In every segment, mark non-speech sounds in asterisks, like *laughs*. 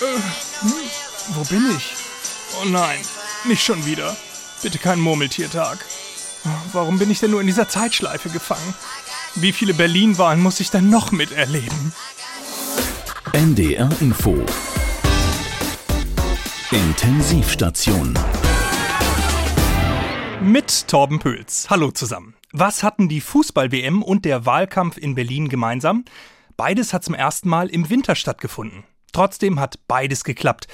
hm, wo bin ich? Oh nein, nicht schon wieder. Bitte kein Murmeltiertag. Warum bin ich denn nur in dieser Zeitschleife gefangen? Wie viele Berlin-Wahlen muss ich denn noch miterleben? NDR Info Intensivstation mit Torben Pöls. Hallo zusammen. Was hatten die Fußball-WM und der Wahlkampf in Berlin gemeinsam? Beides hat zum ersten Mal im Winter stattgefunden. Trotzdem hat beides geklappt.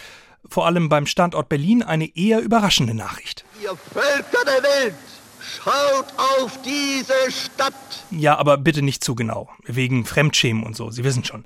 Vor allem beim Standort Berlin eine eher überraschende Nachricht. Ihr Völker der Welt, schaut auf diese Stadt! Ja, aber bitte nicht zu genau. Wegen Fremdschämen und so, Sie wissen schon.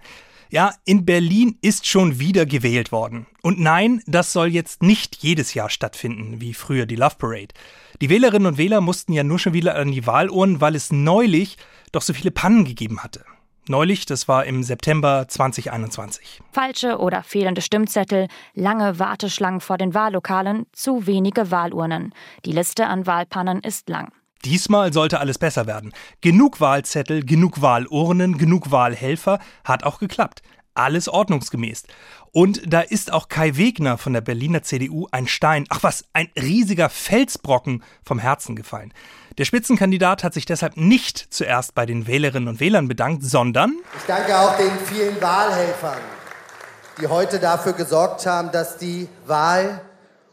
Ja, in Berlin ist schon wieder gewählt worden. Und nein, das soll jetzt nicht jedes Jahr stattfinden, wie früher die Love Parade. Die Wählerinnen und Wähler mussten ja nur schon wieder an die Wahluhren, weil es neulich doch so viele Pannen gegeben hatte. Neulich, das war im September 2021. Falsche oder fehlende Stimmzettel, lange Warteschlangen vor den Wahllokalen, zu wenige Wahlurnen. Die Liste an Wahlpannen ist lang. Diesmal sollte alles besser werden. Genug Wahlzettel, genug Wahlurnen, genug Wahlhelfer hat auch geklappt. Alles ordnungsgemäß. Und da ist auch Kai Wegner von der Berliner CDU ein Stein, ach was, ein riesiger Felsbrocken vom Herzen gefallen. Der Spitzenkandidat hat sich deshalb nicht zuerst bei den Wählerinnen und Wählern bedankt, sondern ich danke auch den vielen Wahlhelfern, die heute dafür gesorgt haben, dass die Wahl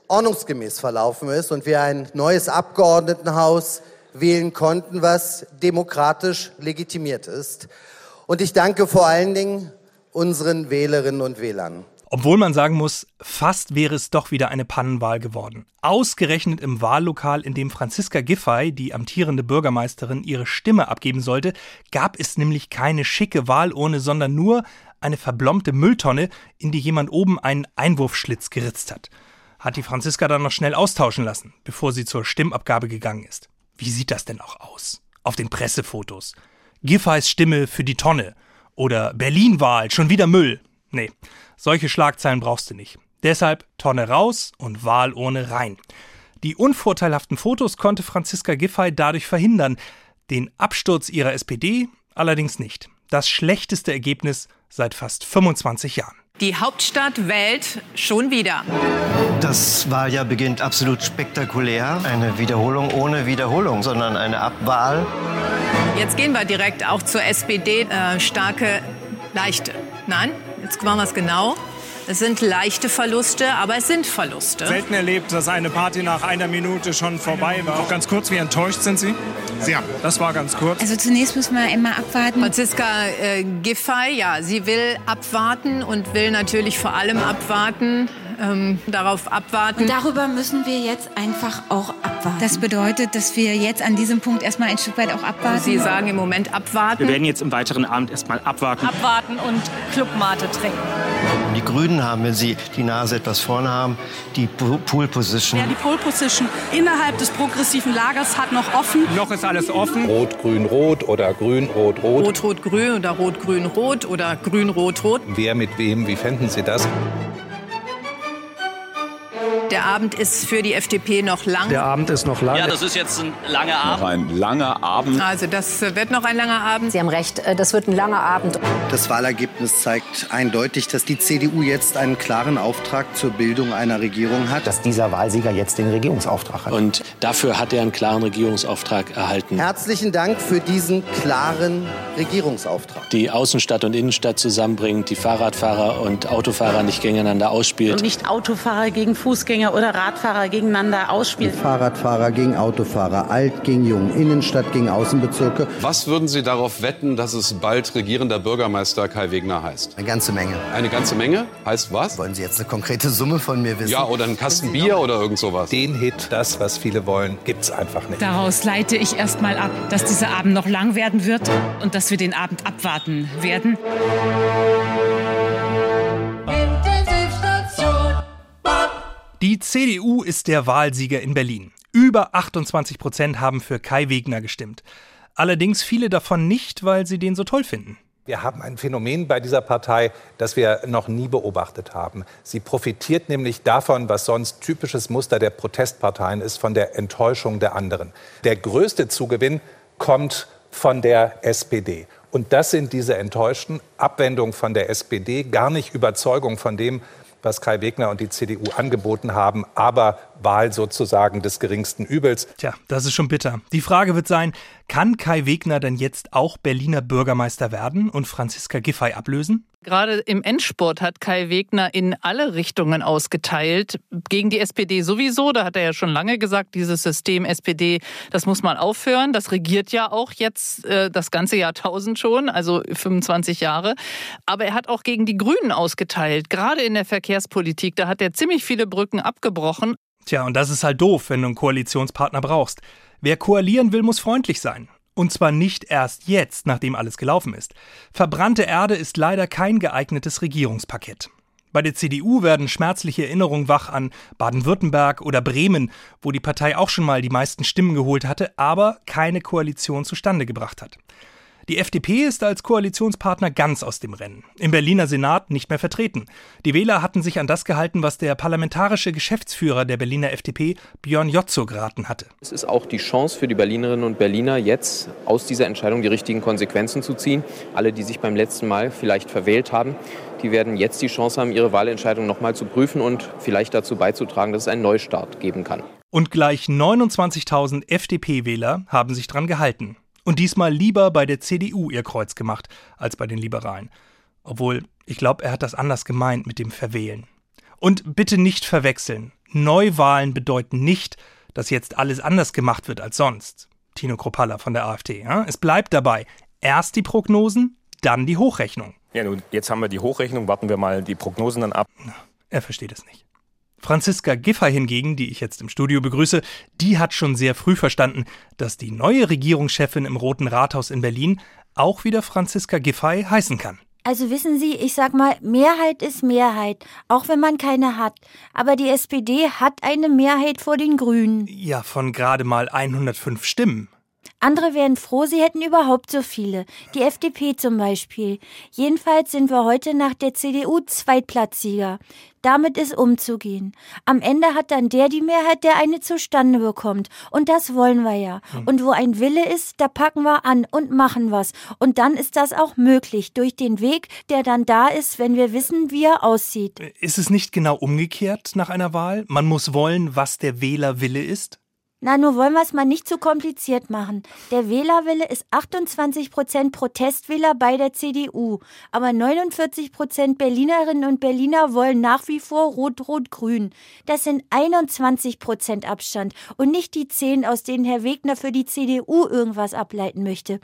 ordnungsgemäß verlaufen ist und wir ein neues Abgeordnetenhaus wählen konnten, was demokratisch legitimiert ist. Und ich danke vor allen Dingen unseren Wählerinnen und Wählern. Obwohl man sagen muss, fast wäre es doch wieder eine Pannenwahl geworden. Ausgerechnet im Wahllokal, in dem Franziska Giffey, die amtierende Bürgermeisterin, ihre Stimme abgeben sollte, gab es nämlich keine schicke Wahlurne, sondern nur eine verblombte Mülltonne, in die jemand oben einen Einwurfschlitz geritzt hat. Hat die Franziska dann noch schnell austauschen lassen, bevor sie zur Stimmabgabe gegangen ist. Wie sieht das denn auch aus? Auf den Pressefotos. Giffey's Stimme für die Tonne. Oder Berlin-Wahl, schon wieder Müll. Nee, solche Schlagzeilen brauchst du nicht. Deshalb Tonne raus und Wahlurne rein. Die unvorteilhaften Fotos konnte Franziska Giffey dadurch verhindern. Den Absturz ihrer SPD allerdings nicht. Das schlechteste Ergebnis seit fast 25 Jahren. Die Hauptstadt wählt schon wieder. Das Wahljahr beginnt absolut spektakulär. Eine Wiederholung ohne Wiederholung, sondern eine Abwahl. Jetzt gehen wir direkt auch zur SPD. Äh, starke, leichte. Nein, jetzt machen wir es genau. Es sind leichte Verluste, aber es sind Verluste. Selten erlebt, dass eine Party nach einer Minute schon vorbei war. Auch ganz kurz, wie enttäuscht sind Sie? Sehr. Das war ganz kurz. Also zunächst müssen wir immer abwarten. Franziska äh, Giffey, ja, sie will abwarten und will natürlich vor allem abwarten, ähm, darauf abwarten. Und darüber müssen wir jetzt einfach auch abwarten. Das bedeutet, dass wir jetzt an diesem Punkt erstmal ein Stück weit auch abwarten. Sie sagen im Moment abwarten. Wir werden jetzt im weiteren Abend erstmal abwarten. Abwarten und Clubmate trinken. Die Grünen haben, wenn sie die Nase etwas vorne haben, die Pole Position. Ja, die Pole Position innerhalb des progressiven Lagers hat noch offen. Noch ist alles offen. Rot, Grün, Rot oder Grün, Rot, Rot. Rot, Rot, Grün oder Rot, Grün, Rot oder Grün, Rot, Rot. Wer mit wem, wie fänden Sie das? Der Abend ist für die FDP noch lang. Der Abend ist noch lang. Ja, das ist jetzt ein langer Abend. Noch ein langer Abend. Also das wird noch ein langer Abend. Sie haben recht, äh, das wird ein langer Abend. Das Wahlergebnis zeigt eindeutig, dass die CDU jetzt einen klaren Auftrag zur Bildung einer Regierung hat. Dass dieser Wahlsieger jetzt den Regierungsauftrag hat. Und dafür hat er einen klaren Regierungsauftrag erhalten. Herzlichen Dank für diesen klaren Regierungsauftrag. Die Außenstadt und Innenstadt zusammenbringt, die Fahrradfahrer und Autofahrer nicht gegeneinander ausspielt. Und nicht Autofahrer gegen Fußgänger Fußgänger oder Radfahrer gegeneinander ausspielen. Fahrradfahrer gegen Autofahrer, alt gegen jung, Innenstadt gegen Außenbezirke. Was würden Sie darauf wetten, dass es bald regierender Bürgermeister Kai Wegner heißt? Eine ganze Menge. Eine ganze Menge? Heißt was? Wollen Sie jetzt eine konkrete Summe von mir wissen? Ja, oder einen Kasten Bier oder irgend sowas. Den Hit, das, was viele wollen, gibt's einfach nicht. Daraus leite ich erst mal ab, dass dieser Abend noch lang werden wird und dass wir den Abend abwarten werden. Die CDU ist der Wahlsieger in Berlin. Über 28 Prozent haben für Kai Wegner gestimmt. Allerdings viele davon nicht, weil sie den so toll finden. Wir haben ein Phänomen bei dieser Partei, das wir noch nie beobachtet haben. Sie profitiert nämlich davon, was sonst typisches Muster der Protestparteien ist, von der Enttäuschung der anderen. Der größte Zugewinn kommt von der SPD. Und das sind diese enttäuschten Abwendungen von der SPD, gar nicht Überzeugung von dem, was Kai Wegner und die CDU angeboten haben, aber Wahl sozusagen des geringsten Übels. Tja, das ist schon bitter. Die Frage wird sein, kann Kai Wegner denn jetzt auch Berliner Bürgermeister werden und Franziska Giffey ablösen? Gerade im Endspurt hat Kai Wegner in alle Richtungen ausgeteilt. Gegen die SPD sowieso, da hat er ja schon lange gesagt, dieses System SPD, das muss mal aufhören. Das regiert ja auch jetzt äh, das ganze Jahrtausend schon, also 25 Jahre. Aber er hat auch gegen die Grünen ausgeteilt, gerade in der Verkehrspolitik. Da hat er ziemlich viele Brücken abgebrochen. Tja, und das ist halt doof, wenn du einen Koalitionspartner brauchst. Wer koalieren will, muss freundlich sein. Und zwar nicht erst jetzt, nachdem alles gelaufen ist. Verbrannte Erde ist leider kein geeignetes Regierungspaket. Bei der CDU werden schmerzliche Erinnerungen wach an Baden-Württemberg oder Bremen, wo die Partei auch schon mal die meisten Stimmen geholt hatte, aber keine Koalition zustande gebracht hat. Die FDP ist als Koalitionspartner ganz aus dem Rennen. Im Berliner Senat nicht mehr vertreten. Die Wähler hatten sich an das gehalten, was der parlamentarische Geschäftsführer der Berliner FDP, Björn Jotzo, geraten hatte. Es ist auch die Chance für die Berlinerinnen und Berliner, jetzt aus dieser Entscheidung die richtigen Konsequenzen zu ziehen. Alle, die sich beim letzten Mal vielleicht verwählt haben, die werden jetzt die Chance haben, ihre Wahlentscheidung nochmal zu prüfen und vielleicht dazu beizutragen, dass es einen Neustart geben kann. Und gleich 29.000 FDP-Wähler haben sich dran gehalten und diesmal lieber bei der CDU ihr Kreuz gemacht als bei den Liberalen. Obwohl, ich glaube, er hat das anders gemeint mit dem Verwählen. Und bitte nicht verwechseln. Neuwahlen bedeuten nicht, dass jetzt alles anders gemacht wird als sonst. Tino Kropalla von der AfD. Ja? Es bleibt dabei. Erst die Prognosen, dann die Hochrechnung. Ja, nun, jetzt haben wir die Hochrechnung, warten wir mal die Prognosen dann ab. Er versteht es nicht. Franziska Giffey hingegen, die ich jetzt im Studio begrüße, die hat schon sehr früh verstanden, dass die neue Regierungschefin im Roten Rathaus in Berlin auch wieder Franziska Giffey heißen kann. Also wissen Sie, ich sag mal, Mehrheit ist Mehrheit, auch wenn man keine hat. Aber die SPD hat eine Mehrheit vor den Grünen. Ja, von gerade mal 105 Stimmen. Andere wären froh, sie hätten überhaupt so viele. Die FDP zum Beispiel. Jedenfalls sind wir heute nach der CDU Zweitplatzsieger. Damit ist umzugehen. Am Ende hat dann der die Mehrheit, der eine zustande bekommt. Und das wollen wir ja. Hm. Und wo ein Wille ist, da packen wir an und machen was. Und dann ist das auch möglich durch den Weg, der dann da ist, wenn wir wissen, wie er aussieht. Ist es nicht genau umgekehrt nach einer Wahl? Man muss wollen, was der Wählerwille ist? Na, nur wollen wir es mal nicht zu kompliziert machen. Der Wählerwille ist 28 Prozent Protestwähler bei der CDU. Aber 49 Prozent Berlinerinnen und Berliner wollen nach wie vor Rot-Rot-Grün. Das sind 21 Prozent Abstand und nicht die 10, aus denen Herr Wegner für die CDU irgendwas ableiten möchte.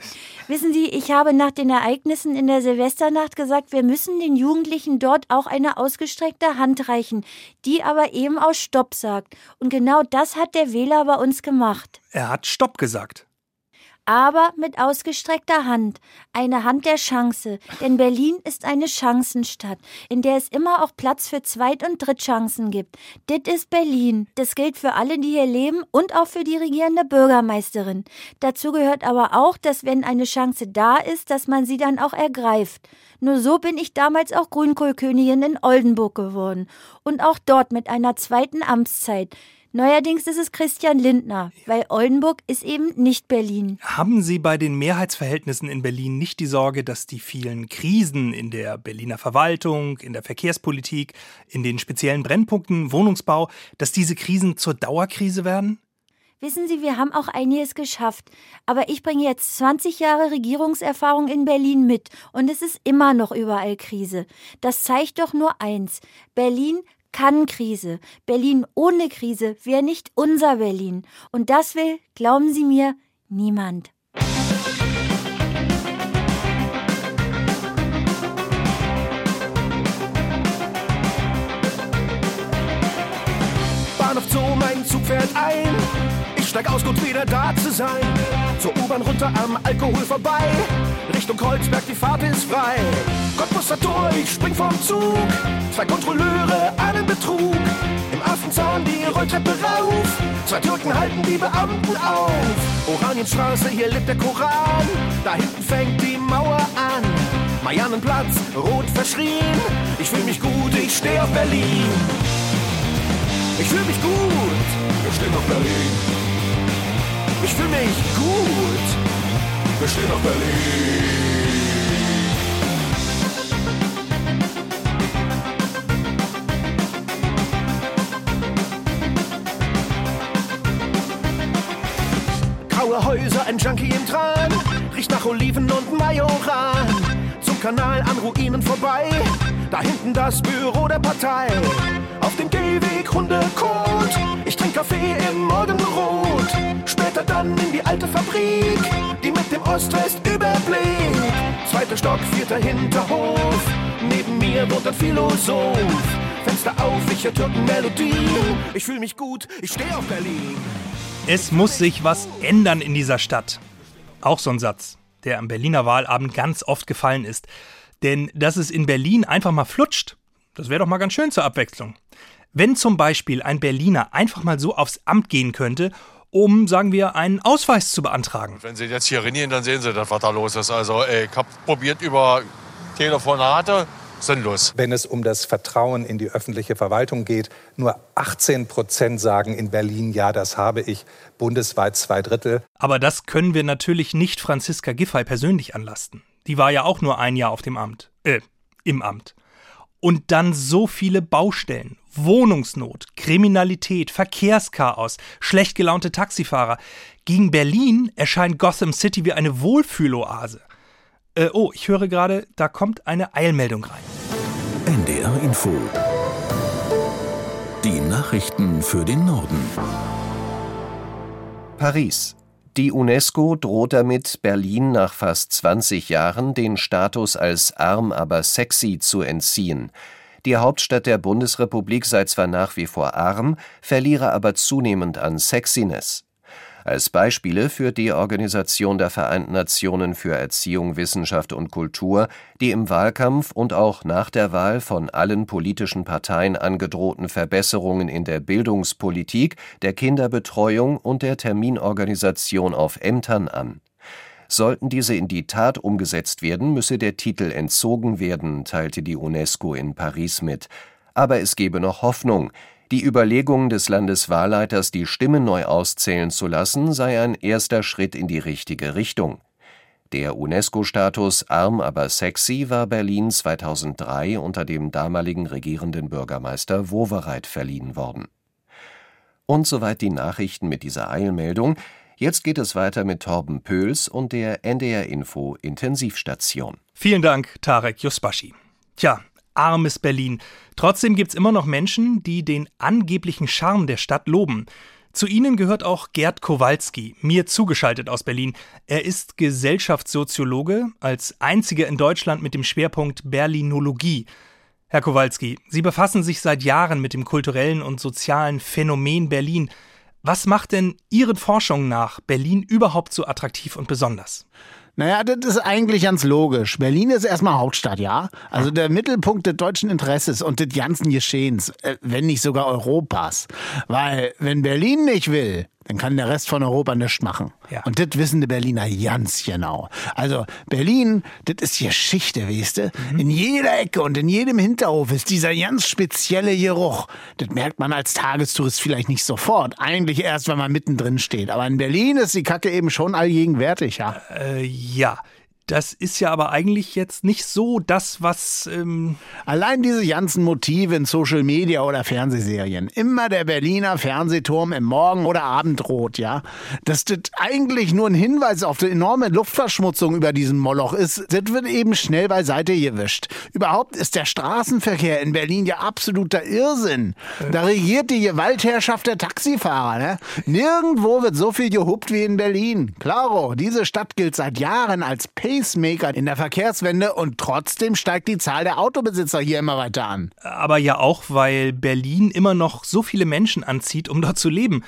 Wissen Sie, ich habe nach den Ereignissen in der Silvesternacht gesagt, wir müssen den Jugendlichen dort auch eine ausgestreckte Hand reichen, die aber eben aus Stopp sagt. Und genau das hat der Wähler bei uns gemacht. Er hat Stopp gesagt. Aber mit ausgestreckter Hand, eine Hand der Chance, denn Berlin ist eine Chancenstadt, in der es immer auch Platz für Zweit- und Drittchancen gibt. Dit ist Berlin. Das gilt für alle, die hier leben und auch für die regierende Bürgermeisterin. Dazu gehört aber auch, dass wenn eine Chance da ist, dass man sie dann auch ergreift. Nur so bin ich damals auch Grünkohlkönigin in Oldenburg geworden und auch dort mit einer zweiten Amtszeit. Neuerdings ist es Christian Lindner, weil Oldenburg ist eben nicht Berlin. Haben Sie bei den Mehrheitsverhältnissen in Berlin nicht die Sorge, dass die vielen Krisen in der Berliner Verwaltung, in der Verkehrspolitik, in den speziellen Brennpunkten, Wohnungsbau, dass diese Krisen zur Dauerkrise werden? Wissen Sie, wir haben auch einiges geschafft. Aber ich bringe jetzt 20 Jahre Regierungserfahrung in Berlin mit und es ist immer noch überall Krise. Das zeigt doch nur eins. Berlin kann Krise. Berlin ohne Krise wäre nicht unser Berlin. Und das will, glauben Sie mir, niemand. Bahnhof Zoo, mein Zug fährt ein. Ich steig aus, gut wieder da zu sein. Zur U-Bahn runter am Alkohol vorbei. Richtung Kreuzberg, die Fahrt ist frei. Cottbusser Tor, ich spring vom Zug. Zwei Kontrolleure, einen Betrug. Im Affenzahn die Rolltreppe rauf. Zwei Türken halten die Beamten auf. Oranienstraße, hier lebt der Koran. Da hinten fängt die Mauer an. Mariannenplatz, rot verschrien. Ich fühl mich gut, ich steh auf Berlin. Ich fühl mich gut, wir stehen auf Berlin. Ich fühle mich gut. Wir stehen auf Berlin. graue Häuser, ein Junkie im Tran. Riecht nach Oliven und Majoran. Zum Kanal an Ruinen vorbei. Da hinten das Büro der Partei. Auf dem Gehweg Hundekot ich trinke Kaffee im Morgenrot. Später dann in die alte Fabrik, die mit dem Ost-West-Überblick. Zweiter Stock, vierter Hinterhof, neben mir wohnt ein Philosoph. Fenster auf, ich höre Türkenmelodien. Ich fühle mich gut, ich stehe auf Berlin. Es muss sich was ändern in dieser Stadt. Auch so ein Satz, der am Berliner Wahlabend ganz oft gefallen ist. Denn dass es in Berlin einfach mal flutscht, das wäre doch mal ganz schön zur Abwechslung. Wenn zum Beispiel ein Berliner einfach mal so aufs Amt gehen könnte, um, sagen wir, einen Ausweis zu beantragen. Wenn Sie jetzt hier reinieren, dann sehen Sie, was da los ist. Also ey, ich habe probiert über Telefonate, sinnlos. Wenn es um das Vertrauen in die öffentliche Verwaltung geht, nur 18 Prozent sagen in Berlin, ja, das habe ich, bundesweit zwei Drittel. Aber das können wir natürlich nicht Franziska Giffey persönlich anlasten. Die war ja auch nur ein Jahr auf dem Amt. Äh, im Amt. Und dann so viele Baustellen, Wohnungsnot, Kriminalität, Verkehrschaos, schlecht gelaunte Taxifahrer. Gegen Berlin erscheint Gotham City wie eine Wohlfühloase. Äh, oh, ich höre gerade, da kommt eine Eilmeldung rein. NDR Info. Die Nachrichten für den Norden. Paris. Die UNESCO droht damit, Berlin nach fast 20 Jahren den Status als arm, aber sexy zu entziehen. Die Hauptstadt der Bundesrepublik sei zwar nach wie vor arm, verliere aber zunehmend an Sexiness. Als Beispiele führt die Organisation der Vereinten Nationen für Erziehung, Wissenschaft und Kultur die im Wahlkampf und auch nach der Wahl von allen politischen Parteien angedrohten Verbesserungen in der Bildungspolitik, der Kinderbetreuung und der Terminorganisation auf Ämtern an. Sollten diese in die Tat umgesetzt werden, müsse der Titel entzogen werden, teilte die UNESCO in Paris mit. Aber es gebe noch Hoffnung. Die Überlegung des Landeswahlleiters, die Stimmen neu auszählen zu lassen, sei ein erster Schritt in die richtige Richtung. Der UNESCO-Status Arm aber sexy war Berlin 2003 unter dem damaligen regierenden Bürgermeister Wowereit verliehen worden. Und soweit die Nachrichten mit dieser Eilmeldung. Jetzt geht es weiter mit Torben Pöls und der NDR Info Intensivstation. Vielen Dank, Tarek Yusbashi. Tja, armes Berlin. Trotzdem gibt's immer noch Menschen, die den angeblichen Charme der Stadt loben. Zu ihnen gehört auch Gerd Kowalski, mir zugeschaltet aus Berlin. Er ist Gesellschaftssoziologe, als einziger in Deutschland mit dem Schwerpunkt Berlinologie. Herr Kowalski, Sie befassen sich seit Jahren mit dem kulturellen und sozialen Phänomen Berlin. Was macht denn Ihren Forschungen nach Berlin überhaupt so attraktiv und besonders? Naja, das ist eigentlich ganz logisch. Berlin ist erstmal Hauptstadt, ja? Also der Mittelpunkt des deutschen Interesses und des ganzen Geschehens, äh, wenn nicht sogar Europas. Weil, wenn Berlin nicht will, dann kann der Rest von Europa nichts machen. Ja. Und das wissen die Berliner ganz genau. Also Berlin, das ist Geschichte, weißt du? Mhm. In jeder Ecke und in jedem Hinterhof ist dieser ganz spezielle Geruch. Das merkt man als Tagestourist vielleicht nicht sofort. Eigentlich erst, wenn man mittendrin steht. Aber in Berlin ist die Kacke eben schon allgegenwärtig, ja. Äh, ja. Das ist ja aber eigentlich jetzt nicht so das, was. Ähm Allein diese ganzen Motive in Social Media oder Fernsehserien. Immer der Berliner Fernsehturm im Morgen- oder Abendrot, ja. Dass das eigentlich nur ein Hinweis auf die enorme Luftverschmutzung über diesen Moloch ist, das wird eben schnell beiseite gewischt. Überhaupt ist der Straßenverkehr in Berlin ja absoluter Irrsinn. Da regiert die Gewaltherrschaft der Taxifahrer, ne? Nirgendwo wird so viel gehuppt wie in Berlin. Klaro, diese Stadt gilt seit Jahren als Pacemaker in der Verkehrswende und trotzdem steigt die Zahl der Autobesitzer hier immer weiter an. Aber ja auch, weil Berlin immer noch so viele Menschen anzieht, um dort zu leben.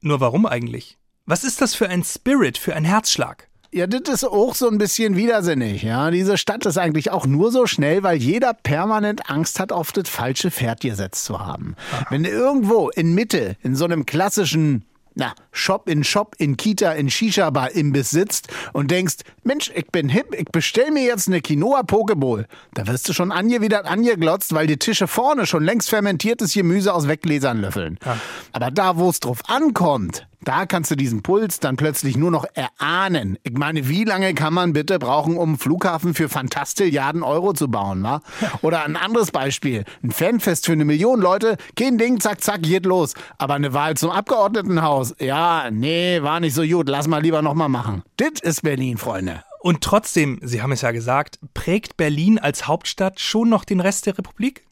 Nur warum eigentlich? Was ist das für ein Spirit, für ein Herzschlag? Ja, das ist auch so ein bisschen widersinnig. Ja, diese Stadt ist eigentlich auch nur so schnell, weil jeder permanent Angst hat, auf das falsche Pferd gesetzt zu haben. Aha. Wenn du irgendwo in Mitte, in so einem klassischen na, Shop in Shop, in Kita, in Shisha-Bar Imbiss sitzt und denkst, Mensch, ich bin hip, ich bestell mir jetzt eine Quinoa Pokeball. Da wirst du schon angewidert angeglotzt, weil die Tische vorne schon längst fermentiertes Gemüse aus Weggläsern löffeln. Ja. Aber da, wo es drauf ankommt, Da kannst du diesen Puls dann plötzlich nur noch erahnen. Ich meine, wie lange kann man bitte brauchen, um einen Flughafen für Fantastilliarden Euro zu bauen, wa? Oder ein anderes Beispiel. Ein Fanfest für eine Million Leute, kein Ding, zack, zack, geht los. Aber eine Wahl zum Abgeordnetenhaus, ja, nee, war nicht so gut, lass mal lieber nochmal machen. Dit ist Berlin, Freunde. Und trotzdem, Sie haben es ja gesagt, prägt Berlin als Hauptstadt schon noch den Rest der Republik?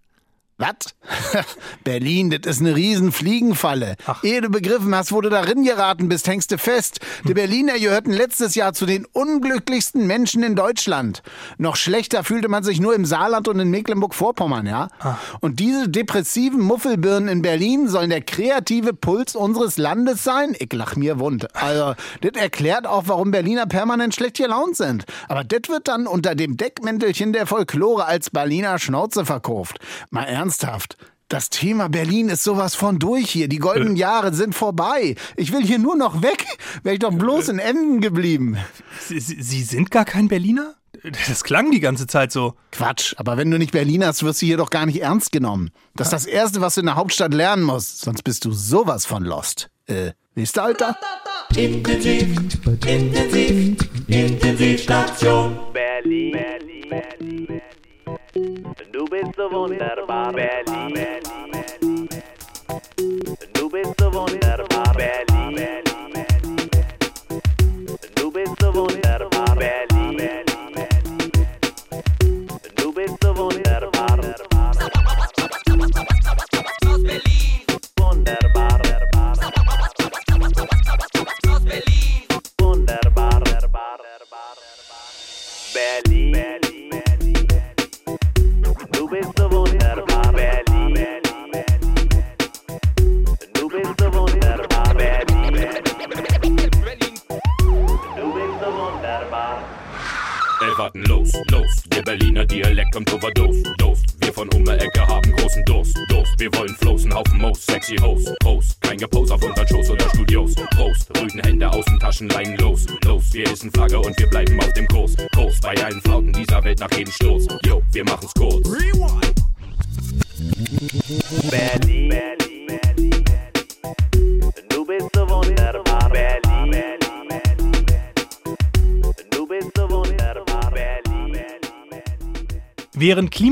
Was? *laughs* Berlin, das ist eine riesen Fliegenfalle. Ach. Ehe du begriffen hast, wo du darin geraten bist, hängst du fest. Die Berliner gehörten letztes Jahr zu den unglücklichsten Menschen in Deutschland. Noch schlechter fühlte man sich nur im Saarland und in Mecklenburg-Vorpommern, ja? Ach. Und diese depressiven Muffelbirnen in Berlin sollen der kreative Puls unseres Landes sein? Ich lach mir wund. Also, das erklärt auch, warum Berliner permanent schlecht gelaunt sind. Aber das wird dann unter dem Deckmäntelchen der Folklore als Berliner Schnauze verkauft. Mal ernst ernsthaft. Das Thema Berlin ist sowas von durch hier. Die goldenen äh. Jahre sind vorbei. Ich will hier nur noch weg. Wäre ich doch bloß in Emden geblieben. Sie, Sie, sind gar kein Berliner? Das klang die ganze Zeit so. Quatsch, aber wenn du nicht Berliner hast, wirst du hier doch gar nicht ernst genommen. Das ist das Erste, was du in der Hauptstadt lernen musst. Sonst bist du sowas von lost. Äh, nächster Alter? Intensiv, intensiv, Intensivstation. Berlin. Berlin. Berlin. Du bist so wunderbar, Berlin. Du bist so wunderbar, Berlin.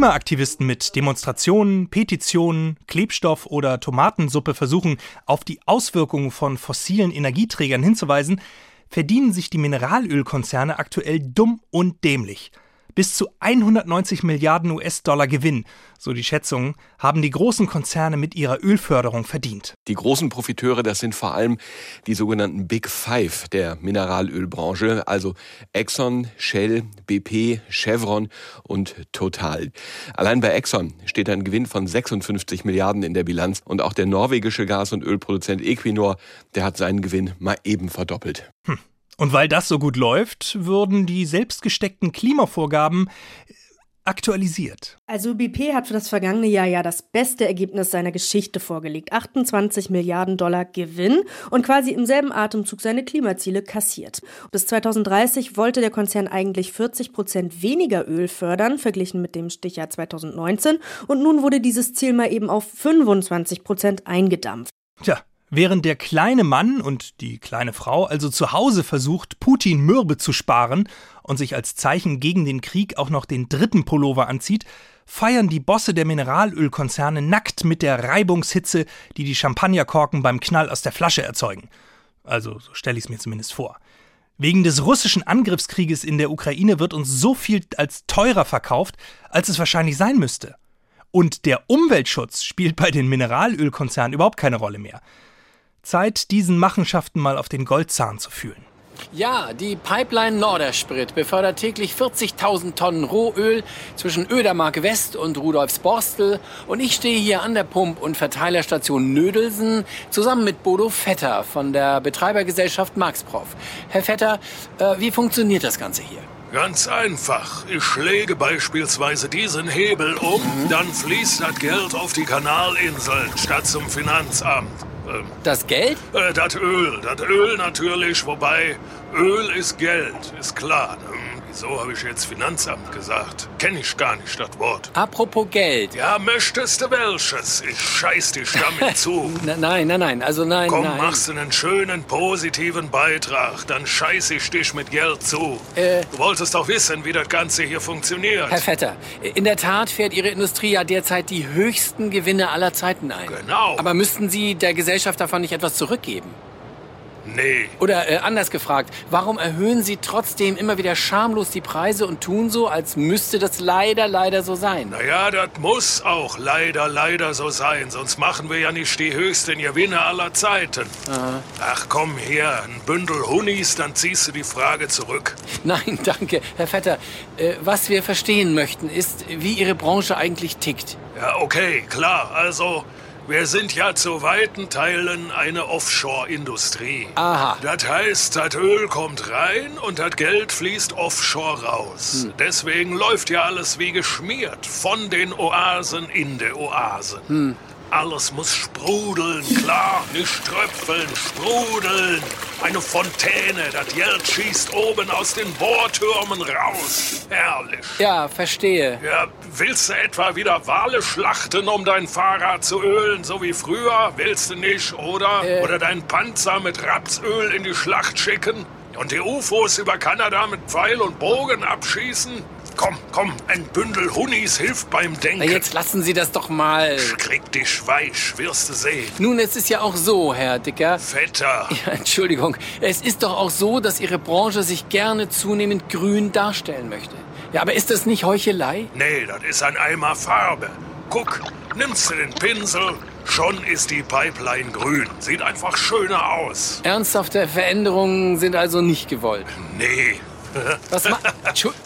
Klimaaktivisten mit Demonstrationen, Petitionen, Klebstoff oder Tomatensuppe versuchen, auf die Auswirkungen von fossilen Energieträgern hinzuweisen, verdienen sich die Mineralölkonzerne aktuell dumm und dämlich – bis zu 190 Milliarden US-Dollar Gewinn, so die Schätzungen, haben die großen Konzerne mit ihrer Ölförderung verdient. Die großen Profiteure, das sind vor allem die sogenannten Big Five der Mineralölbranche, also Exxon, Shell, BP, Chevron und Total. Allein bei Exxon steht ein Gewinn von 56 Milliarden in der Bilanz und auch der norwegische Gas- und Ölproduzent Equinor, der hat seinen Gewinn mal eben verdoppelt. Und weil das so gut läuft, würden die selbstgesteckten Klimavorgaben aktualisiert. Also BP hat für das vergangene Jahr ja das beste Ergebnis seiner Geschichte vorgelegt. 28 Milliarden Dollar Gewinn und quasi im selben Atemzug seine Klimaziele kassiert. Bis 2030 wollte der Konzern eigentlich 40 Prozent weniger Öl fördern, verglichen mit dem Stichjahr 2019. Und nun wurde dieses Ziel mal eben auf 25 Prozent eingedampft. Tja, Während der kleine Mann und die kleine Frau also zu Hause versucht, Putin Mürbe zu sparen und sich als Zeichen gegen den Krieg auch noch den dritten Pullover anzieht, feiern die Bosse der Mineralölkonzerne nackt mit der Reibungshitze, die die Champagnerkorken beim Knall aus der Flasche erzeugen. Also, so stelle ich es mir zumindest vor. Wegen des russischen Angriffskrieges in der Ukraine wird uns so viel als teurer verkauft, als es wahrscheinlich sein müsste. Und der Umweltschutz spielt bei den Mineralölkonzernen überhaupt keine Rolle mehr. Zeit, diesen Machenschaften mal auf den Goldzahn zu fühlen. Ja, die Pipeline Nordersprit befördert täglich 40.000 Tonnen Rohöl zwischen Ödermark West und Rudolfsborstel. Und ich stehe hier an der Pump- und Verteilerstation Nödelsen zusammen mit Bodo Vetter von der Betreibergesellschaft Maxprof. Herr Vetter, äh, wie funktioniert das Ganze hier? Ganz einfach. Ich schläge beispielsweise diesen Hebel um, mhm. dann fließt das Geld auf die Kanalinseln statt zum Finanzamt. Ähm, das Geld? Äh, das Öl. Das Öl natürlich, wobei Öl ist Geld, ist klar. Ne? So habe ich jetzt Finanzamt gesagt. Kenn ich gar nicht das Wort. Apropos Geld. Ja, möchtest du welches? Ich scheiß dich damit *laughs* zu. Na, nein, nein, nein, also nein, Komm, nein. machst du einen schönen, positiven Beitrag, dann scheiß ich dich mit Geld zu. Äh. du wolltest doch wissen, wie das Ganze hier funktioniert. Herr Vetter, in der Tat fährt Ihre Industrie ja derzeit die höchsten Gewinne aller Zeiten ein. Genau. Aber müssten Sie der Gesellschaft davon nicht etwas zurückgeben? Nee. Oder äh, anders gefragt, warum erhöhen Sie trotzdem immer wieder schamlos die Preise und tun so, als müsste das leider, leider so sein? Naja, das muss auch leider, leider so sein, sonst machen wir ja nicht die höchsten Gewinne aller Zeiten. Ach komm her, ein Bündel Hunis, dann ziehst du die Frage zurück. *laughs* Nein, danke, Herr Vetter. Äh, was wir verstehen möchten, ist, wie Ihre Branche eigentlich tickt. Ja, okay, klar. Also, wir sind ja zu weiten Teilen eine Offshore-Industrie. Aha. Das heißt, das Öl kommt rein und das Geld fließt offshore raus. Deswegen läuft ja alles wie geschmiert. Von den Oasen in der Oase. Alles muss sprudeln, klar, nicht tröpfeln, sprudeln. Eine Fontäne, das Geld schießt oben aus den Bohrtürmen raus. Herrlich. Ja, verstehe. Ja, willst du etwa wieder Wale schlachten, um dein Fahrrad zu ölen, so wie früher? Willst du nicht, oder? Oder deinen Panzer mit Rapsöl in die Schlacht schicken? Und die UFOs über Kanada mit Pfeil und Bogen abschießen? Komm, komm, ein Bündel Hunis hilft beim Denken. Na, jetzt lassen Sie das doch mal. Krieg dich weich, wirst du sehen. Nun, es ist ja auch so, Herr Dicker. Vetter. *laughs* Ja, Entschuldigung. Es ist doch auch so, dass Ihre Branche sich gerne zunehmend grün darstellen möchte. Ja, aber ist das nicht Heuchelei? Nee, das ist ein Eimer Farbe. Guck, nimmst du den Pinsel, schon ist die Pipeline grün. Sieht einfach schöner aus. Ernsthafte Veränderungen sind also nicht gewollt. Nee. Was, ma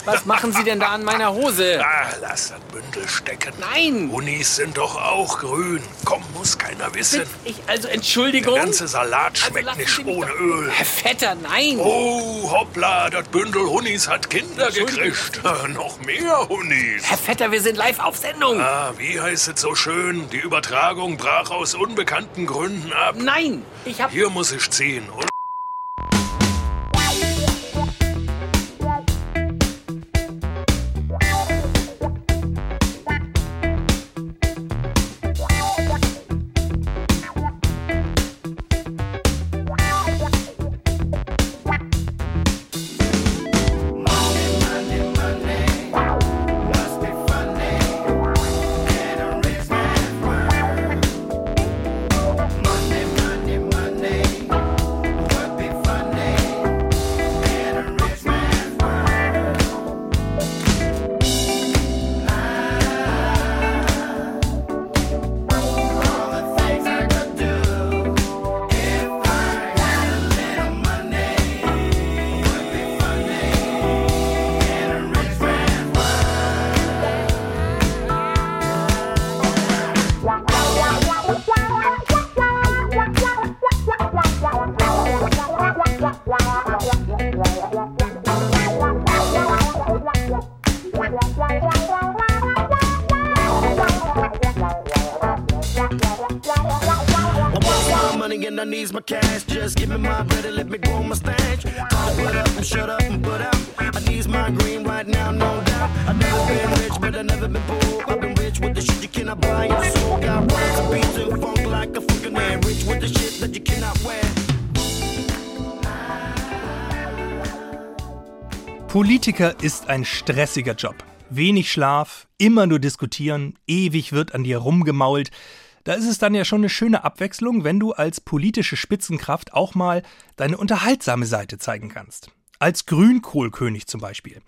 was machen Sie denn da an meiner Hose? Ah, lass das Bündel stecken. Nein! Unis sind doch auch grün. Komm, muss keiner wissen. Ich, also Entschuldigung. Der ganze Salat schmeckt lassen nicht ohne Öl. Herr Vetter, nein! Oh, hoppla, das Bündel Hunis hat Kinder gekriegt. Äh, *laughs* noch mehr Hunis. Herr Vetter, wir sind live auf Sendung. Ah, wie heißt es so schön? Die Übertragung brach aus unbekannten Gründen ab. Nein, ich hab... Hier muss ich ziehen. Und Politiker ist ein stressiger Job. Wenig Schlaf, immer nur diskutieren, ewig wird an dir rumgemault. Da ist es dann ja schon eine schöne Abwechslung, wenn du als politische Spitzenkraft auch mal deine unterhaltsame Seite zeigen kannst. Als Grünkohlkönig zum Beispiel.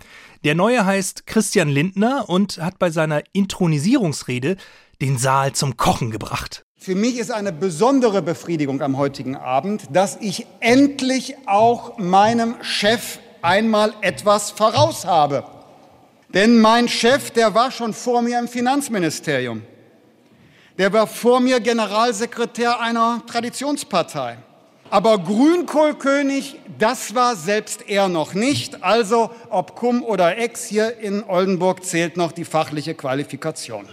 Der neue heißt Christian Lindner und hat bei seiner Intronisierungsrede den Saal zum Kochen gebracht. Für mich ist eine besondere Befriedigung am heutigen Abend, dass ich endlich auch meinem Chef einmal etwas voraus habe. Denn mein Chef, der war schon vor mir im Finanzministerium. Der war vor mir Generalsekretär einer Traditionspartei. Aber Grünkohlkönig, das war selbst er noch nicht. Also ob Cum oder Ex hier in Oldenburg zählt noch die fachliche Qualifikation.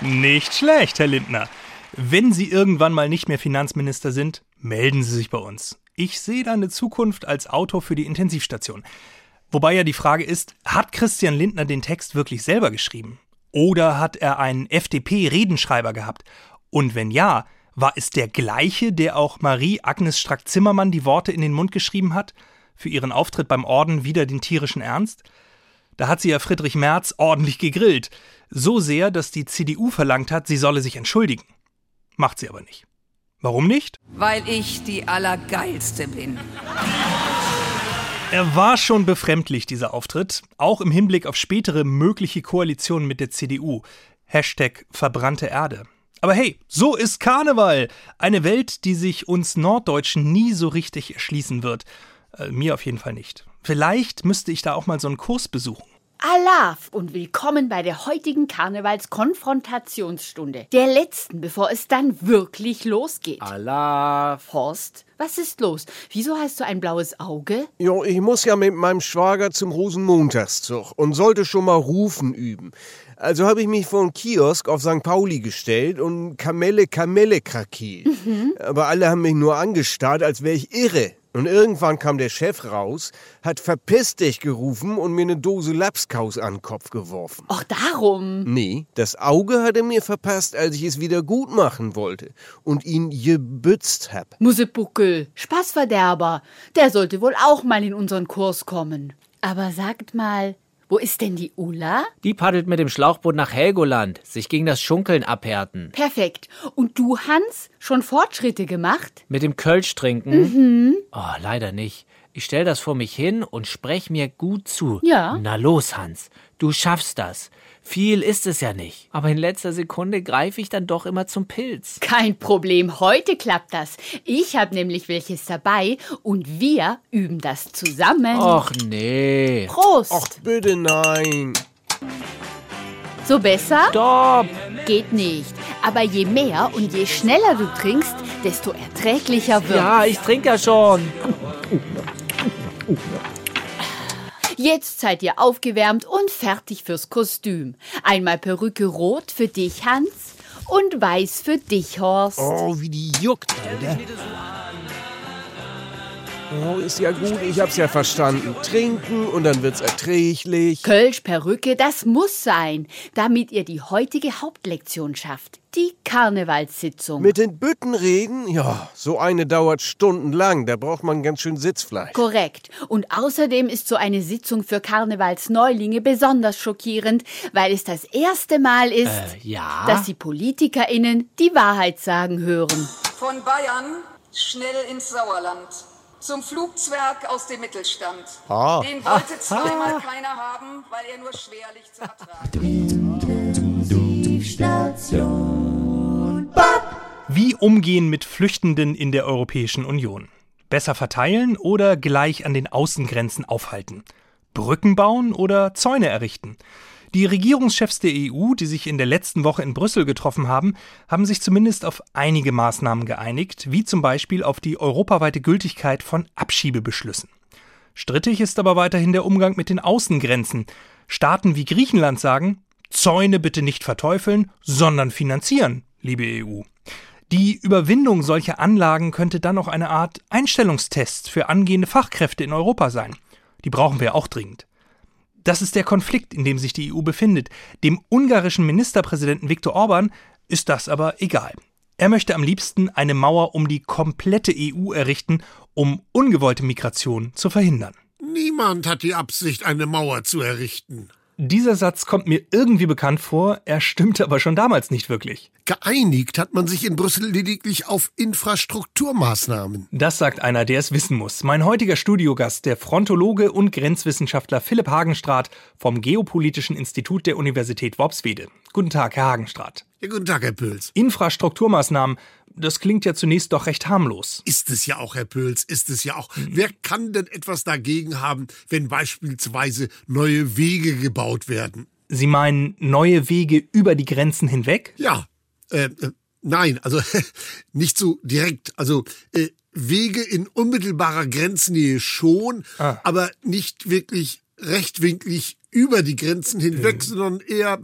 Nicht schlecht, Herr Lindner. Wenn Sie irgendwann mal nicht mehr Finanzminister sind, melden Sie sich bei uns. Ich sehe da eine Zukunft als Autor für die Intensivstation. Wobei ja die Frage ist, hat Christian Lindner den Text wirklich selber geschrieben? Oder hat er einen FDP-Redenschreiber gehabt? Und wenn ja, war es der gleiche, der auch Marie-Agnes Strack-Zimmermann die Worte in den Mund geschrieben hat? Für ihren Auftritt beim Orden wieder den tierischen Ernst? Da hat sie ja Friedrich Merz ordentlich gegrillt. So sehr, dass die CDU verlangt hat, sie solle sich entschuldigen. Macht sie aber nicht. Warum nicht? Weil ich die Allergeilste bin. Er war schon befremdlich, dieser Auftritt, auch im Hinblick auf spätere mögliche Koalitionen mit der CDU. Hashtag verbrannte Erde. Aber hey, so ist Karneval. Eine Welt, die sich uns Norddeutschen nie so richtig erschließen wird. Äh, mir auf jeden Fall nicht. Vielleicht müsste ich da auch mal so einen Kurs besuchen. Alaf und willkommen bei der heutigen Karnevals-Konfrontationsstunde. Der letzten, bevor es dann wirklich losgeht. Alaf. Horst, was ist los? Wieso hast du ein blaues Auge? Jo, ich muss ja mit meinem Schwager zum Rosenmontagszug und sollte schon mal rufen üben. Also habe ich mich vor einen Kiosk auf St. Pauli gestellt und Kamelle Kamelle krakiert. Mhm. Aber alle haben mich nur angestarrt, als wäre ich irre. Und irgendwann kam der Chef raus, hat verpiss dich gerufen und mir eine Dose Lapskaus an den Kopf geworfen. Ach, darum. Nee, das Auge hat er mir verpasst, als ich es wieder gut machen wollte und ihn gebützt hab. Musebuckel, Spaßverderber. Der sollte wohl auch mal in unseren Kurs kommen. Aber sagt mal, wo ist denn die Ulla? Die paddelt mit dem Schlauchboot nach Helgoland, sich gegen das Schunkeln abhärten. Perfekt. Und du, Hans, schon Fortschritte gemacht? Mit dem Kölsch trinken? Mhm. Oh, leider nicht. Ich stell das vor mich hin und sprech mir gut zu. Ja. Na los, Hans, du schaffst das. Viel ist es ja nicht. Aber in letzter Sekunde greife ich dann doch immer zum Pilz. Kein Problem, heute klappt das. Ich habe nämlich welches dabei und wir üben das zusammen. Och nee. Prost. Ach bitte nein. So besser? Stopp. Geht nicht. Aber je mehr und je schneller du trinkst, desto erträglicher wird. Ja, ich trinke ja schon. Jetzt seid ihr aufgewärmt und fertig fürs Kostüm. Einmal Perücke rot für dich, Hans, und weiß für dich, Horst. Oh, wie die juckt, Alter. Oh, ist ja gut, ich hab's ja verstanden. Trinken und dann wird's erträglich. Kölsch, Perücke, das muss sein, damit ihr die heutige Hauptlektion schafft. Die Karnevalssitzung. Mit den Bütten reden? Ja, so eine dauert stundenlang. Da braucht man ganz schön Sitzfleisch. Korrekt. Und außerdem ist so eine Sitzung für Karnevalsneulinge besonders schockierend, weil es das erste Mal ist, Äh, ja? dass die PolitikerInnen die Wahrheit sagen hören. Von Bayern schnell ins Sauerland. Zum Flugzwerg aus dem Mittelstand. Ah. Den wollte zweimal keiner haben, weil er nur schwerlich zu ertragen Wie umgehen mit Flüchtenden in der Europäischen Union? Besser verteilen oder gleich an den Außengrenzen aufhalten? Brücken bauen oder Zäune errichten? Die Regierungschefs der EU, die sich in der letzten Woche in Brüssel getroffen haben, haben sich zumindest auf einige Maßnahmen geeinigt, wie zum Beispiel auf die europaweite Gültigkeit von Abschiebebeschlüssen. Strittig ist aber weiterhin der Umgang mit den Außengrenzen. Staaten wie Griechenland sagen, Zäune bitte nicht verteufeln, sondern finanzieren, liebe EU. Die Überwindung solcher Anlagen könnte dann auch eine Art Einstellungstest für angehende Fachkräfte in Europa sein. Die brauchen wir auch dringend. Das ist der Konflikt, in dem sich die EU befindet. Dem ungarischen Ministerpräsidenten Viktor Orban ist das aber egal. Er möchte am liebsten eine Mauer um die komplette EU errichten, um ungewollte Migration zu verhindern. Niemand hat die Absicht, eine Mauer zu errichten. Dieser Satz kommt mir irgendwie bekannt vor, er stimmte aber schon damals nicht wirklich. Geeinigt hat man sich in Brüssel lediglich auf Infrastrukturmaßnahmen. Das sagt einer, der es wissen muss. Mein heutiger Studiogast, der Frontologe und Grenzwissenschaftler Philipp Hagenstraat vom Geopolitischen Institut der Universität Worpswede. Guten Tag, Herr Hagenstraat. Ja, guten Tag, Herr Pöls. Infrastrukturmaßnahmen, das klingt ja zunächst doch recht harmlos. Ist es ja auch, Herr Pöls, ist es ja auch. Wer kann denn etwas dagegen haben, wenn beispielsweise neue Wege gebaut werden? Sie meinen neue Wege über die Grenzen hinweg? Ja, äh, äh, nein, also *laughs* nicht so direkt. Also äh, Wege in unmittelbarer Grenznähe schon, Ah. aber nicht wirklich rechtwinklig über die Grenzen hinweg, sondern eher,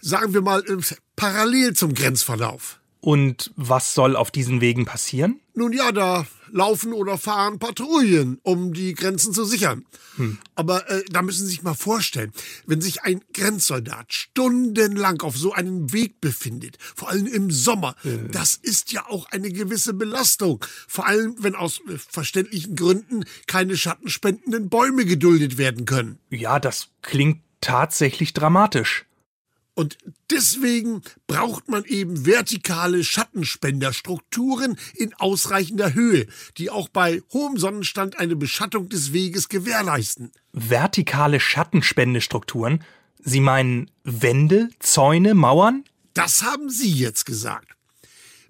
sagen wir mal, äh, parallel zum Grenzverlauf. Und was soll auf diesen Wegen passieren? Nun ja, da laufen oder fahren Patrouillen, um die Grenzen zu sichern. Hm. Aber äh, da müssen Sie sich mal vorstellen, wenn sich ein Grenzsoldat stundenlang auf so einem Weg befindet, vor allem im Sommer, äh. das ist ja auch eine gewisse Belastung. Vor allem, wenn aus äh, verständlichen Gründen keine schattenspendenden Bäume geduldet werden können. Ja, das klingt tatsächlich dramatisch. Und deswegen braucht man eben vertikale Schattenspenderstrukturen in ausreichender Höhe, die auch bei hohem Sonnenstand eine Beschattung des Weges gewährleisten. Vertikale Schattenspendestrukturen? Sie meinen Wände, Zäune, Mauern? Das haben Sie jetzt gesagt.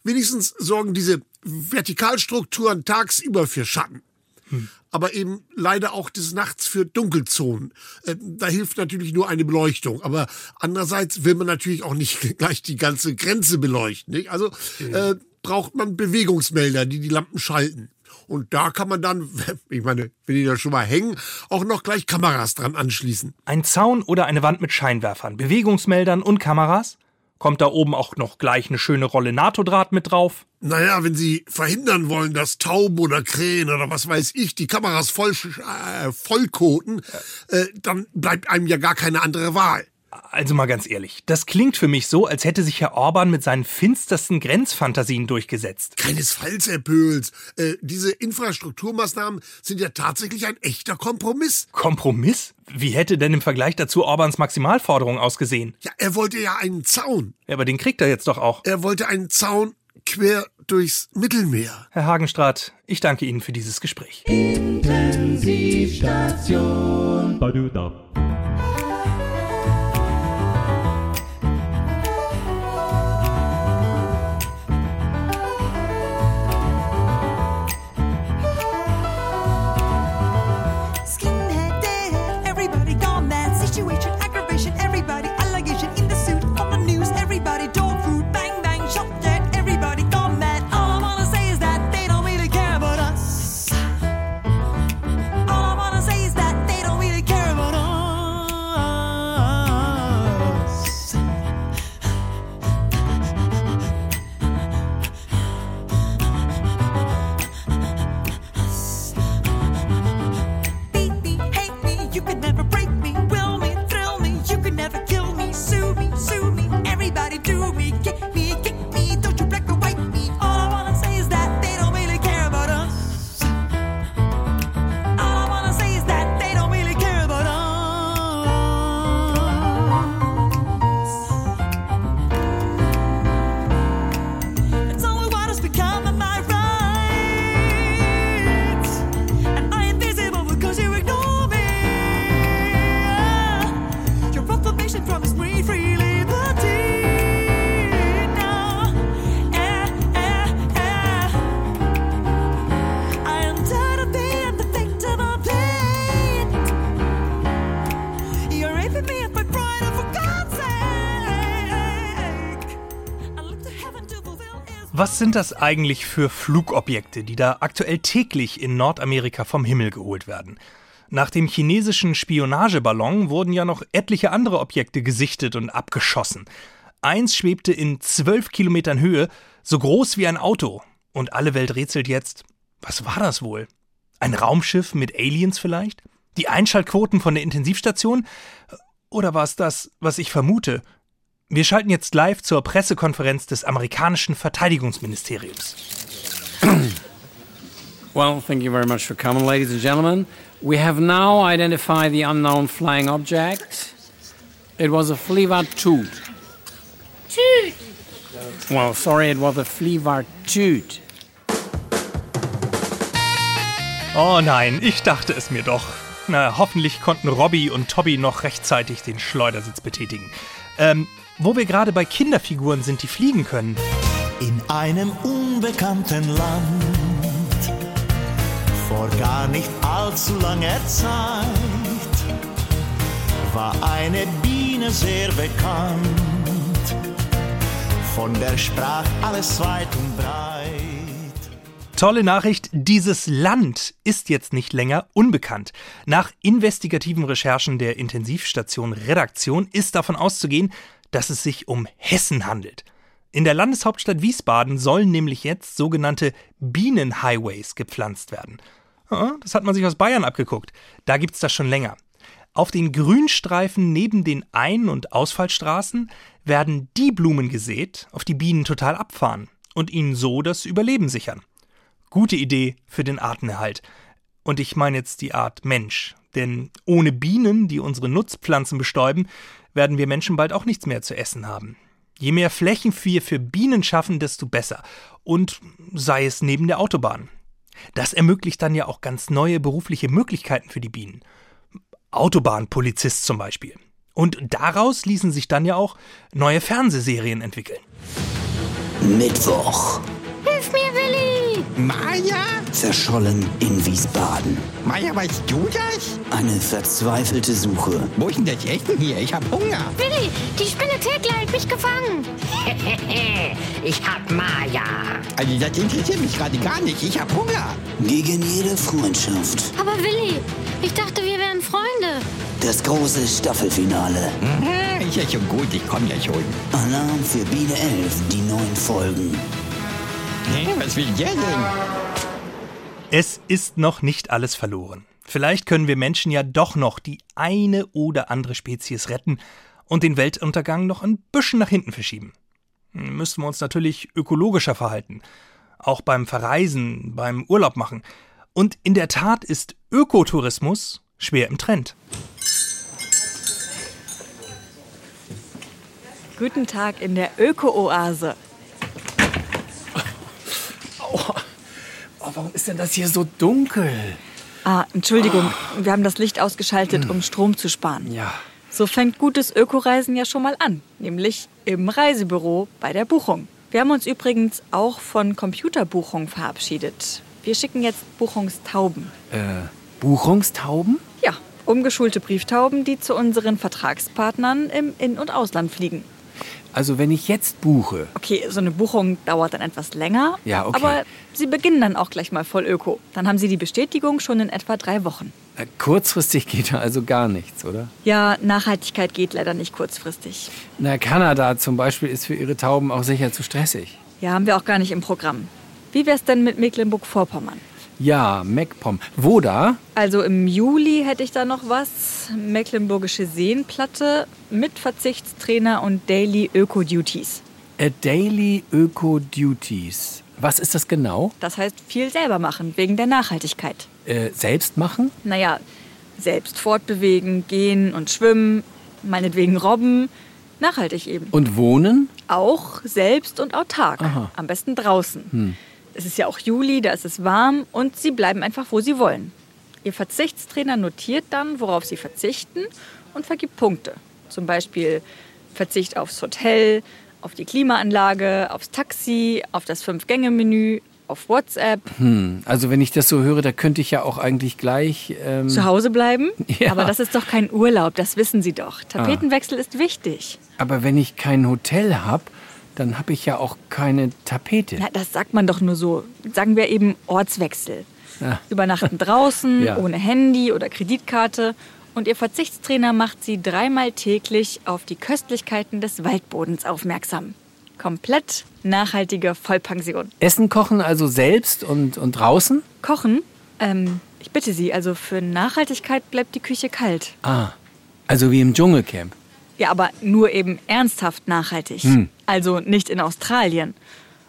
Wenigstens sorgen diese Vertikalstrukturen tagsüber für Schatten. Hm aber eben leider auch des Nachts für Dunkelzonen. Äh, da hilft natürlich nur eine Beleuchtung, aber andererseits will man natürlich auch nicht *laughs* gleich die ganze Grenze beleuchten. Nicht? Also äh, braucht man Bewegungsmelder, die die Lampen schalten. Und da kann man dann, *laughs* ich meine, wenn die da schon mal hängen, auch noch gleich Kameras dran anschließen. Ein Zaun oder eine Wand mit Scheinwerfern, Bewegungsmeldern und Kameras? Kommt da oben auch noch gleich eine schöne Rolle NATO-Draht mit drauf? Naja, wenn Sie verhindern wollen, dass Tauben oder Krähen oder was weiß ich die Kameras voll, äh, vollkoten, äh, dann bleibt einem ja gar keine andere Wahl. Also mal ganz ehrlich, das klingt für mich so, als hätte sich Herr Orban mit seinen finstersten Grenzfantasien durchgesetzt. Keinesfalls, Herr Pöls. Äh, diese Infrastrukturmaßnahmen sind ja tatsächlich ein echter Kompromiss. Kompromiss? Wie hätte denn im Vergleich dazu Orbans Maximalforderung ausgesehen? Ja, er wollte ja einen Zaun. Ja, aber den kriegt er jetzt doch auch. Er wollte einen Zaun quer durchs Mittelmeer. Herr Hagenstraat, ich danke Ihnen für dieses Gespräch. Intensivstation. Baduda. Sind das eigentlich für Flugobjekte, die da aktuell täglich in Nordamerika vom Himmel geholt werden? Nach dem chinesischen Spionageballon wurden ja noch etliche andere Objekte gesichtet und abgeschossen. Eins schwebte in zwölf Kilometern Höhe, so groß wie ein Auto. Und alle Welt rätselt jetzt, was war das wohl? Ein Raumschiff mit Aliens vielleicht? Die Einschaltquoten von der Intensivstation? Oder war es das, was ich vermute, wir schalten jetzt live zur Pressekonferenz des amerikanischen Verteidigungsministeriums. Well, thank you very much for coming, ladies and gentlemen. We have now identified the unknown flying object. It was a Fleavard Toot. Toot! Well, sorry, it was a Fleavard Toot. Oh nein, ich dachte es mir doch. Na, hoffentlich konnten Robbie und Toby noch rechtzeitig den Schleudersitz betätigen. Ähm, wo wir gerade bei Kinderfiguren sind, die fliegen können. In einem unbekannten Land, vor gar nicht allzu langer Zeit, war eine Biene sehr bekannt. Von der sprach alles weit und breit. Tolle Nachricht, dieses Land ist jetzt nicht länger unbekannt. Nach investigativen Recherchen der Intensivstation Redaktion ist davon auszugehen, dass es sich um Hessen handelt. In der Landeshauptstadt Wiesbaden sollen nämlich jetzt sogenannte Bienenhighways gepflanzt werden. Das hat man sich aus Bayern abgeguckt. Da gibt's das schon länger. Auf den Grünstreifen neben den Ein- und Ausfallstraßen werden die Blumen gesät, auf die Bienen total abfahren und ihnen so das Überleben sichern. Gute Idee für den Artenerhalt. Und ich meine jetzt die Art Mensch. Denn ohne Bienen, die unsere Nutzpflanzen bestäuben, werden wir Menschen bald auch nichts mehr zu essen haben. Je mehr Flächen wir für Bienen schaffen, desto besser. Und sei es neben der Autobahn. Das ermöglicht dann ja auch ganz neue berufliche Möglichkeiten für die Bienen. Autobahnpolizist zum Beispiel. Und daraus ließen sich dann ja auch neue Fernsehserien entwickeln. Mittwoch. Hilf mir, Willi! Maja? Verschollen in Wiesbaden. Maja, weißt du das? Eine verzweifelte Suche. Wo ist denn das Essen hier? Ich hab Hunger. Willi, die Spinne Thekla hat mich gefangen. *laughs* ich hab Maja. Also das interessiert mich gerade gar nicht. Ich hab Hunger. Gegen jede Freundschaft. Aber Willi, ich dachte, wir wären Freunde. Das große Staffelfinale. Mhm, ist ja schon gut, ich komm ja schon. Alarm für Biene 11, die neuen Folgen. Hä, was will der denn? Es ist noch nicht alles verloren. Vielleicht können wir Menschen ja doch noch die eine oder andere Spezies retten und den Weltuntergang noch ein bisschen nach hinten verschieben. Müssten wir uns natürlich ökologischer verhalten. Auch beim Verreisen, beim Urlaub machen. Und in der Tat ist Ökotourismus schwer im Trend. Guten Tag in der Öko-Oase. Oh, warum ist denn das hier so dunkel? Ah, Entschuldigung, wir haben das Licht ausgeschaltet, um Strom zu sparen. Ja. So fängt gutes Ökoreisen ja schon mal an, nämlich im Reisebüro bei der Buchung. Wir haben uns übrigens auch von Computerbuchungen verabschiedet. Wir schicken jetzt Buchungstauben. Äh, Buchungstauben? Ja, umgeschulte Brieftauben, die zu unseren Vertragspartnern im In- und Ausland fliegen. Also wenn ich jetzt buche. Okay, so eine Buchung dauert dann etwas länger. Ja, okay. Aber Sie beginnen dann auch gleich mal voll Öko. Dann haben Sie die Bestätigung schon in etwa drei Wochen. Äh, kurzfristig geht da also gar nichts, oder? Ja, Nachhaltigkeit geht leider nicht kurzfristig. Na, Kanada zum Beispiel ist für ihre Tauben auch sicher zu stressig. Ja, haben wir auch gar nicht im Programm. Wie wär's denn mit Mecklenburg-Vorpommern? Ja, MacPom. Wo da? Also im Juli hätte ich da noch was. Mecklenburgische Seenplatte mit Verzichtstrainer und Daily Öko-Duties. A Daily Öko Duties. Was ist das genau? Das heißt viel selber machen, wegen der Nachhaltigkeit. Äh, selbst machen? Naja, selbst fortbewegen, gehen und schwimmen, meinetwegen robben. Nachhaltig eben. Und wohnen? Auch selbst und autark. Aha. Am besten draußen. Hm. Es ist ja auch Juli, da ist es warm und sie bleiben einfach, wo sie wollen. Ihr Verzichtstrainer notiert dann, worauf sie verzichten und vergibt Punkte. Zum Beispiel Verzicht aufs Hotel, auf die Klimaanlage, aufs Taxi, auf das Fünf-Gänge-Menü, auf WhatsApp. Hm, also wenn ich das so höre, da könnte ich ja auch eigentlich gleich... Ähm Zu Hause bleiben? *laughs* Ja. Aber das ist doch kein Urlaub, das wissen Sie doch. Tapetenwechsel ist wichtig. Aber wenn ich kein Hotel habe, dann habe ich ja auch keine Tapete. Na, das sagt man doch nur so. Sagen wir eben Ortswechsel. Ja. Übernachten *laughs* draußen, Ja. ohne Handy oder Kreditkarte. Und Ihr Verzichtstrainer macht Sie dreimal täglich auf die Köstlichkeiten des Waldbodens aufmerksam. Komplett nachhaltige Vollpension. Essen kochen also selbst und, und draußen? Kochen? Ähm, ich bitte Sie, also für Nachhaltigkeit bleibt die Küche kalt. Ah, also wie im Dschungelcamp. Ja, aber nur eben ernsthaft nachhaltig. Hm. Also nicht in Australien.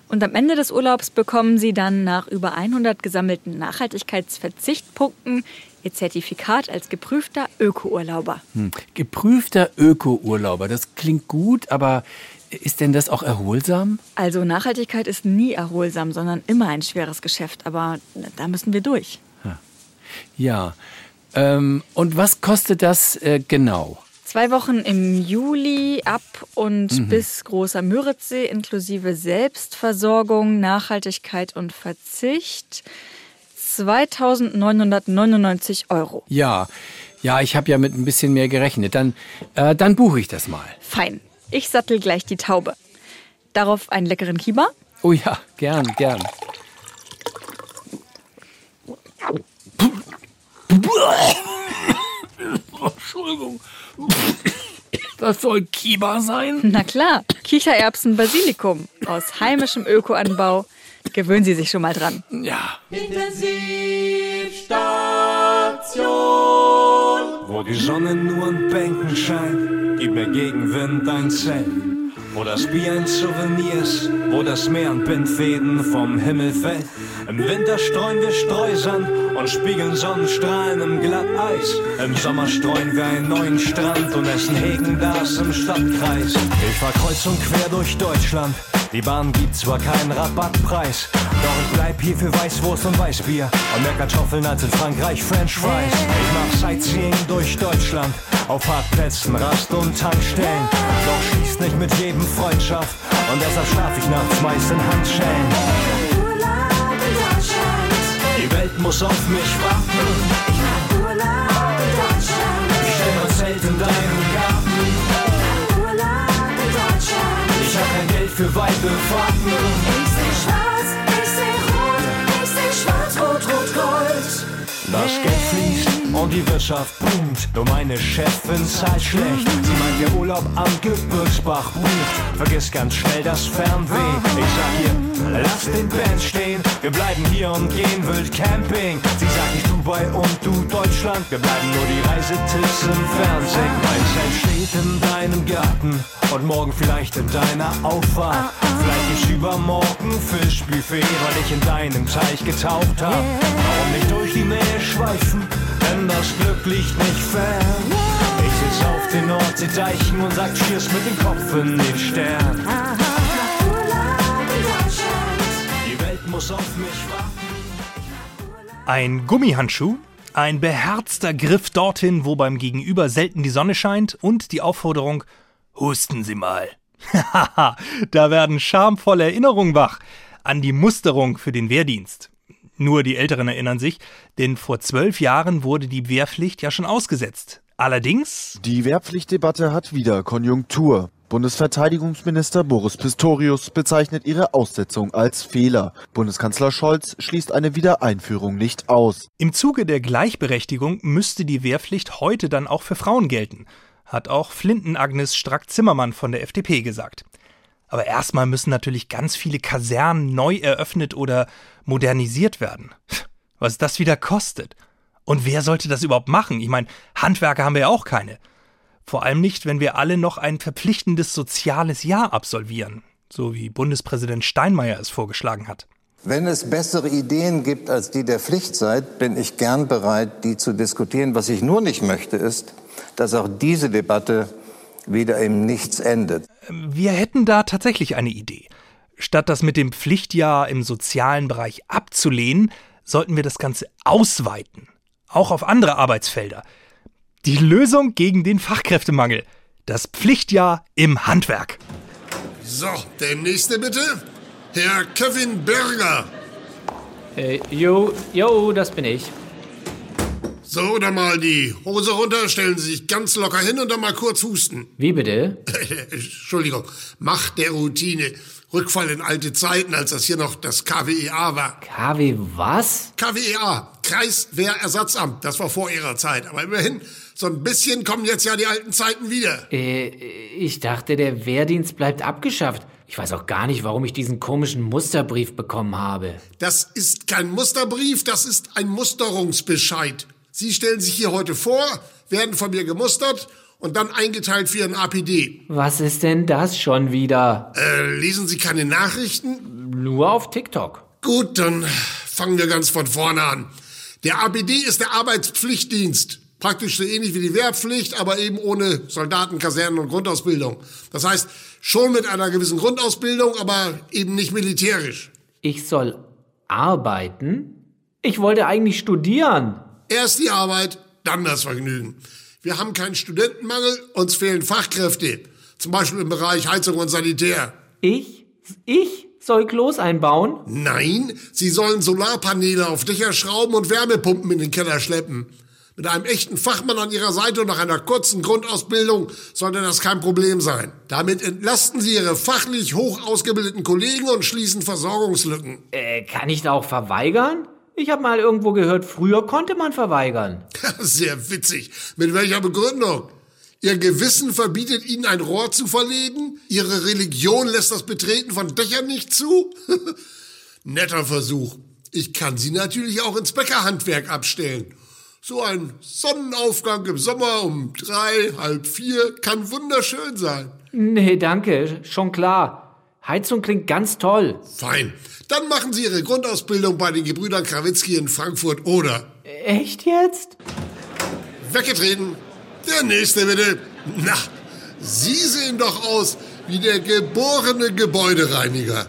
Und am Ende des Urlaubs bekommen Sie dann nach über 100 gesammelten Nachhaltigkeitsverzichtpunkten Ihr Zertifikat als geprüfter Öko-Urlauber. Hm. Geprüfter Öko-Urlauber, das klingt gut, aber ist denn das auch erholsam? Also Nachhaltigkeit ist nie erholsam, sondern immer ein schweres Geschäft. Aber da müssen wir durch. Ja. Ähm, und was kostet das äh, genau? Zwei Wochen im Juli ab und Mhm. bis Großer Müritzsee inklusive Selbstversorgung, Nachhaltigkeit und Verzicht. 2999 Euro. Ja, ja, ich habe ja mit ein bisschen mehr gerechnet. Dann, äh, dann buche ich das mal. Fein. Ich sattel gleich die Taube. Darauf einen leckeren Kieber. Oh ja, gern, gern. Entschuldigung. Das soll Kiba sein? Na klar, Kichererbsen Basilikum aus heimischem Ökoanbau. Gewöhnen Sie sich schon mal dran. Ja. Intensivstation. Wo die Sonne nur an Bänken scheint, gib mir Gegenwind ein Zelt. Wo das Bier ein Souvenir ist, wo das Meer an Bindfäden vom Himmel fällt. Im Winter streuen wir Streusand und spiegeln Sonnenstrahlen im Glatteis. Im Sommer streuen wir einen neuen Strand und essen Hegen das im Stadtkreis. Ich fahr kreuz und quer durch Deutschland. Die Bahn gibt zwar keinen Rabattpreis, doch ich bleib hier für Weißwurst und Weißbier und mehr Kartoffeln als in Frankreich French Fries. Ich mach Sightseeing durch Deutschland, auf Parkplätzen, Rast- und Tankstellen. Doch schließt nicht mit jedem Freundschaft und deshalb schlaf ich nachts meist in Handschellen. Die Welt muss auf mich warten. Für weite Fahrten. Ich seh schwarz, ich seh rot, ich seh schwarz, rot, rot, gold. Das Geld fließt und die Wirtschaft boomt. Nur meine Chefin zahlt schlecht. Sie meint, der Urlaub am Gebirgsbach bucht. Vergiss ganz schnell das Fernweh. Ich sag ihr, lass den Band stehen. Wir bleiben hier und gehen wild Camping. Sie sagt nicht Dubai und du Deutschland. Wir bleiben nur die Reisetipps im Fernsehen. Mein Zelt steht in deinem Garten und morgen vielleicht in deiner Auffahrt. Vielleicht ist übermorgen Fischbuffet, weil ich in deinem Teich getaucht hab. Warum nicht durch die Nähe schweifen? Denn das Glück liegt nicht fern. Ich sitz auf den Nordseedeichen und sag Cheers mit dem Kopf in den Stern. Die Welt muss auf mich warten. Ein Gummihandschuh, ein beherzter Griff dorthin, wo beim Gegenüber selten die Sonne scheint und die Aufforderung, husten Sie mal. Haha, da werden schamvolle Erinnerungen wach an die Musterung für den Wehrdienst. Nur die Älteren erinnern sich, denn vor zwölf Jahren wurde die Wehrpflicht ja schon ausgesetzt. Allerdings. Die Wehrpflichtdebatte hat wieder Konjunktur. Bundesverteidigungsminister Boris Pistorius bezeichnet ihre Aussetzung als Fehler. Bundeskanzler Scholz schließt eine Wiedereinführung nicht aus. Im Zuge der Gleichberechtigung müsste die Wehrpflicht heute dann auch für Frauen gelten, hat auch Flinten-Agnes Strack-Zimmermann von der FDP gesagt. Aber erstmal müssen natürlich ganz viele Kasernen neu eröffnet oder modernisiert werden. *laughs* Was das wieder kostet. Und wer sollte das überhaupt machen? Ich meine, Handwerker haben wir ja auch keine. Vor allem nicht, wenn wir alle noch ein verpflichtendes soziales Jahr absolvieren, so wie Bundespräsident Steinmeier es vorgeschlagen hat. Wenn es bessere Ideen gibt als die der Pflichtzeit, bin ich gern bereit, die zu diskutieren. Was ich nur nicht möchte, ist, dass auch diese Debatte wieder im Nichts endet. Wir hätten da tatsächlich eine Idee. Statt das mit dem Pflichtjahr im sozialen Bereich abzulehnen, sollten wir das Ganze ausweiten. Auch auf andere Arbeitsfelder. Die Lösung gegen den Fachkräftemangel. Das Pflichtjahr im Handwerk. So, der nächste bitte. Herr Kevin Berger. Äh, jo, jo, das bin ich. So, dann mal die Hose runter, stellen Sie sich ganz locker hin und dann mal kurz husten. Wie bitte? *laughs* Entschuldigung, Macht der Routine. Rückfall in alte Zeiten, als das hier noch das KWEA war. KW was? KWEA, Kreiswehrersatzamt. Das war vor Ihrer Zeit. Aber immerhin, so ein bisschen kommen jetzt ja die alten Zeiten wieder. Äh, ich dachte, der Wehrdienst bleibt abgeschafft. Ich weiß auch gar nicht, warum ich diesen komischen Musterbrief bekommen habe. Das ist kein Musterbrief, das ist ein Musterungsbescheid. Sie stellen sich hier heute vor, werden von mir gemustert und dann eingeteilt für Ihren APD. Was ist denn das schon wieder? Äh, lesen Sie keine Nachrichten? Nur auf TikTok. Gut, dann fangen wir ganz von vorne an. Der APD ist der Arbeitspflichtdienst. Praktisch so ähnlich wie die Wehrpflicht, aber eben ohne Soldaten, Kasernen und Grundausbildung. Das heißt, schon mit einer gewissen Grundausbildung, aber eben nicht militärisch. Ich soll arbeiten? Ich wollte eigentlich studieren. Erst die Arbeit, dann das Vergnügen. Wir haben keinen Studentenmangel, uns fehlen Fachkräfte. Zum Beispiel im Bereich Heizung und Sanitär. Ich? Ich soll Klos einbauen? Nein, Sie sollen Solarpaneele auf Dächer schrauben und Wärmepumpen in den Keller schleppen. Mit einem echten Fachmann an Ihrer Seite und nach einer kurzen Grundausbildung sollte das kein Problem sein. Damit entlasten Sie Ihre fachlich hoch ausgebildeten Kollegen und schließen Versorgungslücken. Äh, kann ich da auch verweigern? Ich habe mal irgendwo gehört, früher konnte man verweigern. *laughs* Sehr witzig. Mit welcher Begründung? Ihr Gewissen verbietet Ihnen ein Rohr zu verlegen? Ihre Religion lässt das Betreten von Dächern nicht zu? *laughs* Netter Versuch. Ich kann Sie natürlich auch ins Bäckerhandwerk abstellen. So ein Sonnenaufgang im Sommer um drei, halb vier kann wunderschön sein. Nee, danke, schon klar. Heizung klingt ganz toll. Fein. Dann machen Sie Ihre Grundausbildung bei den Gebrüdern Krawitzki in Frankfurt oder. Echt jetzt? Weggetreten. Der nächste bitte. Na, Sie sehen doch aus wie der geborene Gebäudereiniger.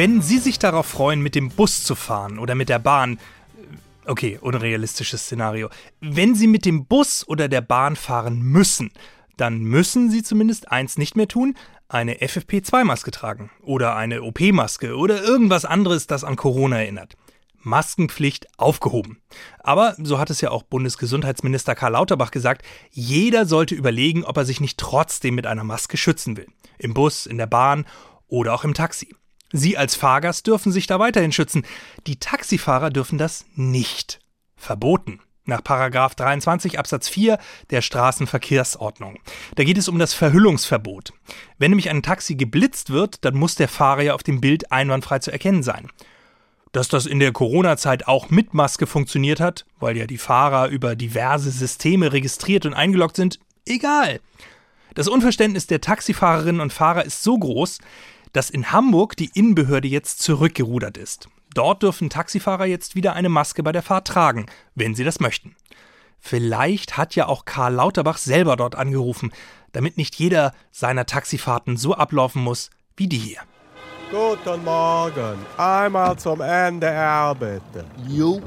Wenn Sie sich darauf freuen, mit dem Bus zu fahren oder mit der Bahn, okay, unrealistisches Szenario. Wenn Sie mit dem Bus oder der Bahn fahren müssen, dann müssen Sie zumindest eins nicht mehr tun, eine FFP2-Maske tragen oder eine OP-Maske oder irgendwas anderes, das an Corona erinnert. Maskenpflicht aufgehoben. Aber, so hat es ja auch Bundesgesundheitsminister Karl Lauterbach gesagt, jeder sollte überlegen, ob er sich nicht trotzdem mit einer Maske schützen will. Im Bus, in der Bahn oder auch im Taxi. Sie als Fahrgast dürfen sich da weiterhin schützen. Die Taxifahrer dürfen das nicht. Verboten. Nach Paragraph 23 Absatz 4 der Straßenverkehrsordnung. Da geht es um das Verhüllungsverbot. Wenn nämlich ein Taxi geblitzt wird, dann muss der Fahrer ja auf dem Bild einwandfrei zu erkennen sein. Dass das in der Corona-Zeit auch mit Maske funktioniert hat, weil ja die Fahrer über diverse Systeme registriert und eingeloggt sind, egal. Das Unverständnis der Taxifahrerinnen und Fahrer ist so groß, dass in Hamburg die Innenbehörde jetzt zurückgerudert ist. Dort dürfen Taxifahrer jetzt wieder eine Maske bei der Fahrt tragen, wenn sie das möchten. Vielleicht hat ja auch Karl Lauterbach selber dort angerufen, damit nicht jeder seiner Taxifahrten so ablaufen muss wie die hier. Guten Morgen. Einmal zum NDR bitte. Jo.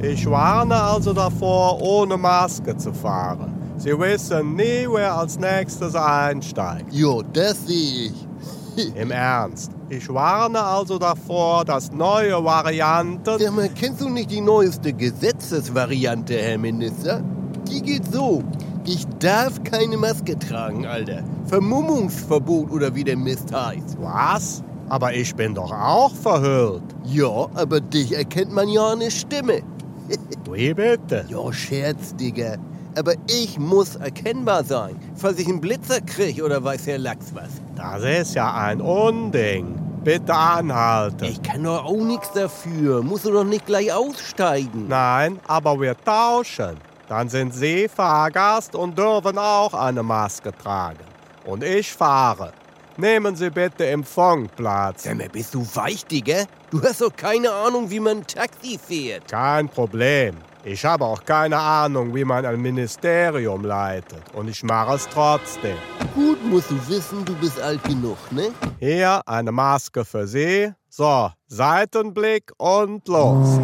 Ich warne also davor, ohne Maske zu fahren. Sie wissen nie, wer als nächstes einsteigt. Jo, das sehe ich. *laughs* Im Ernst. Ich warne also davor, dass neue Varianten. Sag mal, kennst du nicht die neueste Gesetzesvariante, Herr Minister? Die geht so. Ich darf keine Maske tragen, Alter. Vermummungsverbot oder wie der Mist heißt. Was? Aber ich bin doch auch verhüllt. Ja, aber dich erkennt man ja an der Stimme. *laughs* Wie bitte? Ja, Scherz, Digga. Aber ich muss erkennbar sein, falls ich einen Blitzer krieg oder weiß Herr Lachs was. Das ist ja ein Unding. Bitte anhalten. Ich kann doch auch nichts dafür. Musst du doch nicht gleich aussteigen. Nein, aber wir tauschen. Dann sind Sie Fahrgast und dürfen auch eine Maske tragen. Und ich fahre. Nehmen Sie bitte Empfangplatz. Sag mal, bist du weich, Digga? Du hast doch keine Ahnung, wie man ein Taxi fährt. Kein Problem. Ich habe auch keine Ahnung, wie man ein Ministerium leitet. Und ich mache es trotzdem. Gut musst du wissen, du bist alt genug, ne? Hier eine Maske für Sie. So, Seitenblick und los.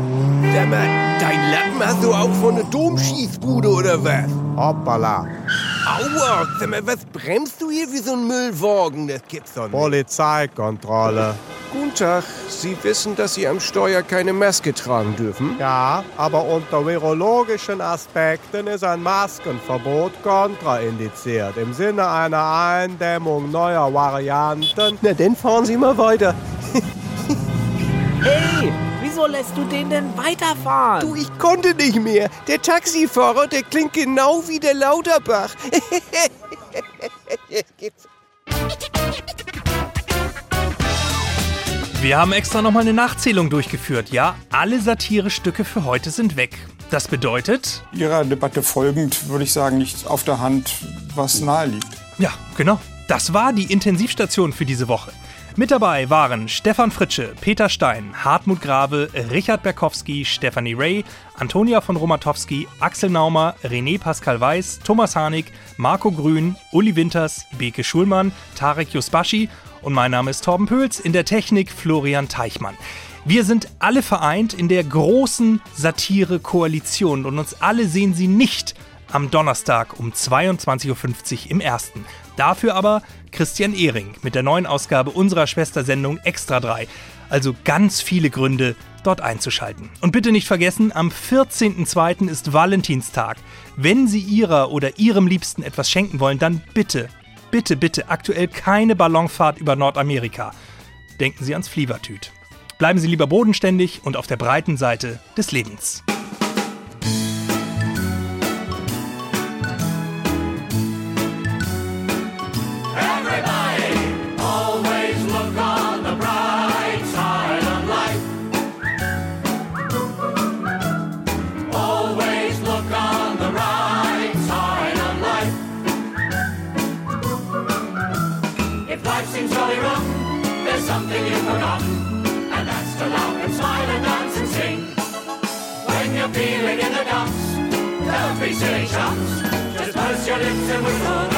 Sag mal, dein Lappen hast du auch von der Domschießbude oder was? Hoppala. Aua, sag mal, was bremst du hier wie so ein Müllwagen? Das gibt's doch nicht. Polizeikontrolle. Guten Tag, Sie wissen, dass Sie am Steuer keine Maske tragen dürfen? Ja, aber unter virologischen Aspekten ist ein Maskenverbot kontraindiziert. Im Sinne einer Eindämmung neuer Varianten. Na, dann fahren Sie mal weiter. *laughs* Hey, wieso lässt du den denn weiterfahren? Du, ich konnte nicht mehr. Der Taxifahrer, der klingt genau wie der Lauterbach. *laughs* Wir haben extra nochmal eine Nachzählung durchgeführt. Ja, alle Satirestücke für heute sind weg. Das bedeutet. Ihrer Debatte folgend würde ich sagen, nicht auf der Hand, was nahe liegt. Ja, genau. Das war die Intensivstation für diese Woche. Mit dabei waren Stefan Fritsche, Peter Stein, Hartmut Grave, Richard Berkowski, Stefanie Ray, Antonia von Romatowski, Axel Naumer, René Pascal Weiß, Thomas Harnik, Marco Grün, Uli Winters, Beke Schulmann, Tarek Yusbashi und mein Name ist Torben Pöls, in der Technik Florian Teichmann. Wir sind alle vereint in der großen Satire-Koalition und uns alle sehen Sie nicht am Donnerstag um 22.50 Uhr im ersten. Dafür aber Christian Ehring mit der neuen Ausgabe unserer Schwestersendung Extra 3. Also ganz viele Gründe, dort einzuschalten. Und bitte nicht vergessen, am 14.02. ist Valentinstag. Wenn Sie Ihrer oder Ihrem Liebsten etwas schenken wollen, dann bitte, bitte, bitte aktuell keine Ballonfahrt über Nordamerika. Denken Sie ans Flievertüt. Bleiben Sie lieber bodenständig und auf der breiten Seite des Lebens. Chumps. Just purse your lips and whistle,